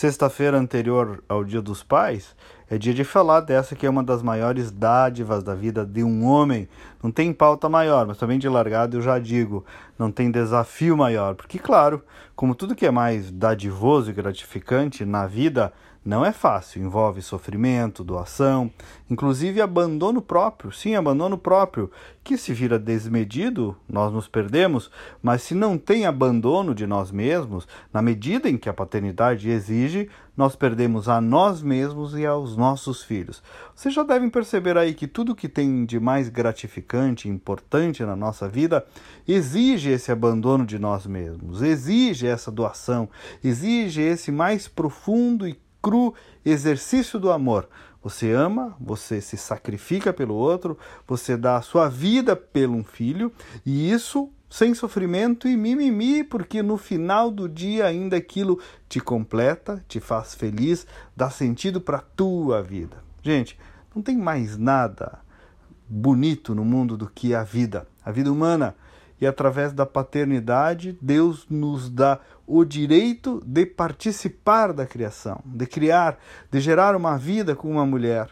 Sexta-feira anterior ao Dia dos Pais é dia de falar dessa que é uma das maiores dádivas da vida de um homem. Não tem pauta maior, mas também de largada eu já digo, não tem desafio maior. Porque, claro, como tudo que é mais dadivoso e gratificante na vida, não é fácil, envolve sofrimento, doação, inclusive abandono próprio. Sim, abandono próprio, que se vira desmedido, nós nos perdemos, mas se não tem abandono de nós mesmos, na medida em que a paternidade exige, nós perdemos a nós mesmos e aos nossos filhos. Vocês já devem perceber aí que tudo que tem de mais gratificante importante na nossa vida exige esse abandono de nós mesmos, exige essa doação, exige esse mais profundo e cru exercício do amor. Você ama, você se sacrifica pelo outro, você dá a sua vida pelo um filho, e isso sem sofrimento e mimimi, porque no final do dia ainda aquilo te completa, te faz feliz, dá sentido para tua vida. Gente, não tem mais nada bonito no mundo do que a vida, a vida humana e através da paternidade, Deus nos dá o direito de participar da criação, de criar, de gerar uma vida com uma mulher.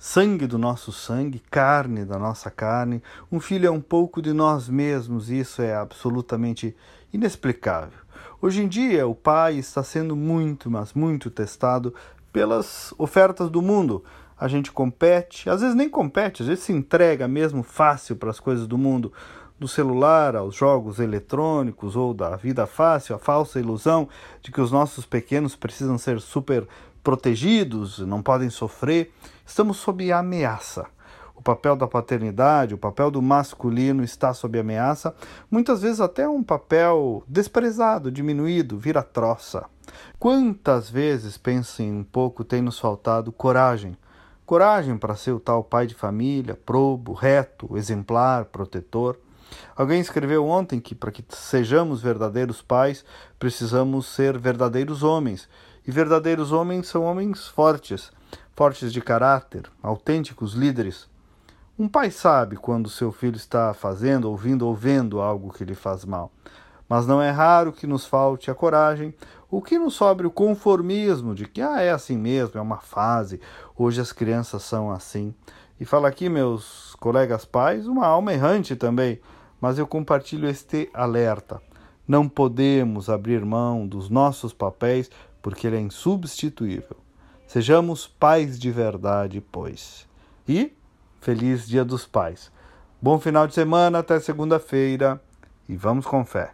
Sangue do nosso sangue, carne da nossa carne, um filho é um pouco de nós mesmos, e isso é absolutamente inexplicável. Hoje em dia, o pai está sendo muito, mas muito testado pelas ofertas do mundo. A gente compete, às vezes nem compete, às vezes se entrega mesmo fácil para as coisas do mundo do celular aos jogos eletrônicos ou da vida fácil, a falsa ilusão de que os nossos pequenos precisam ser super protegidos, não podem sofrer, estamos sob ameaça. O papel da paternidade, o papel do masculino está sob ameaça, muitas vezes até um papel desprezado, diminuído, vira troça. Quantas vezes, pensem um pouco, tem nos faltado coragem? Coragem para ser o tal pai de família, probo, reto, exemplar, protetor. Alguém escreveu ontem que para que sejamos verdadeiros pais, precisamos ser verdadeiros homens. E verdadeiros homens são homens fortes, fortes de caráter, autênticos líderes. Um pai sabe quando seu filho está fazendo, ouvindo ou vendo algo que lhe faz mal. Mas não é raro que nos falte a coragem, o que nos sobre o conformismo de que ah, é assim mesmo, é uma fase, hoje as crianças são assim. E fala aqui, meus colegas pais, uma alma errante também mas eu compartilho este alerta. Não podemos abrir mão dos nossos papéis porque ele é insubstituível. Sejamos pais de verdade, pois. E feliz Dia dos Pais. Bom final de semana, até segunda-feira e vamos com fé.